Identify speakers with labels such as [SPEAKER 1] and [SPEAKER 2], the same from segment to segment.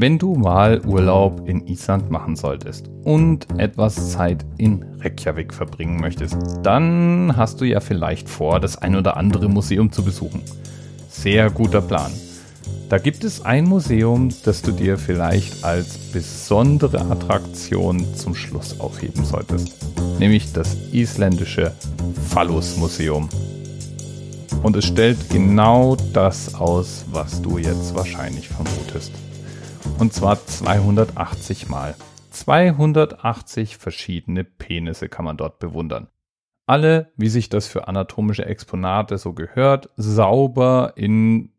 [SPEAKER 1] Wenn du mal Urlaub in Island machen solltest und etwas Zeit in Reykjavik verbringen möchtest, dann hast du ja vielleicht vor, das ein oder andere Museum zu besuchen. Sehr guter Plan. Da gibt es ein Museum, das du dir vielleicht als besondere Attraktion zum Schluss aufheben solltest, nämlich das isländische Phallus Museum. Und es stellt genau das aus, was du jetzt wahrscheinlich vermutest. Und zwar 280 Mal. 280 verschiedene Penisse kann man dort bewundern. Alle, wie sich das für anatomische Exponate so gehört, sauber in,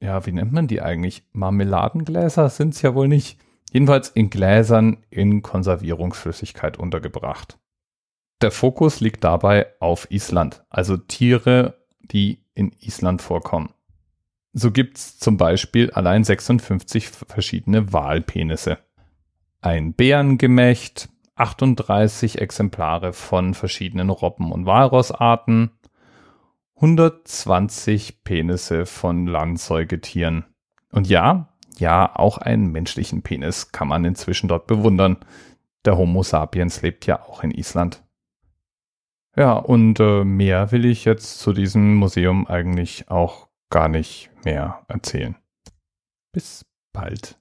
[SPEAKER 1] ja, wie nennt man die eigentlich? Marmeladengläser sind es ja wohl nicht. Jedenfalls in Gläsern in Konservierungsflüssigkeit untergebracht. Der Fokus liegt dabei auf Island, also Tiere, die in Island vorkommen. So gibt's zum Beispiel allein 56 verschiedene Walpenisse. Ein Bärengemächt, 38 Exemplare von verschiedenen Robben- und Walrossarten, 120 Penisse von Landsäugetieren. Und ja, ja, auch einen menschlichen Penis kann man inzwischen dort bewundern. Der Homo sapiens lebt ja auch in Island. Ja, und äh, mehr will ich jetzt zu diesem Museum eigentlich auch gar nicht mehr erzählen. Bis bald.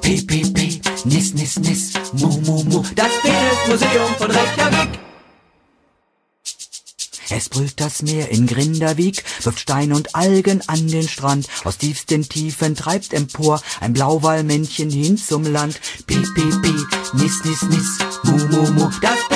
[SPEAKER 2] P, P, P, Nis, Nis, Nis, Mu, Mu, Mu, das Penismuseum von Reykjavik. Es brüllt das Meer in Grindavik, wirft Stein und Algen an den Strand. Aus tiefsten Tiefen treibt empor ein Blauwallmännchen hin zum Land. Pi, pi, pi, nis, nis, nis, mu, mu, mu, das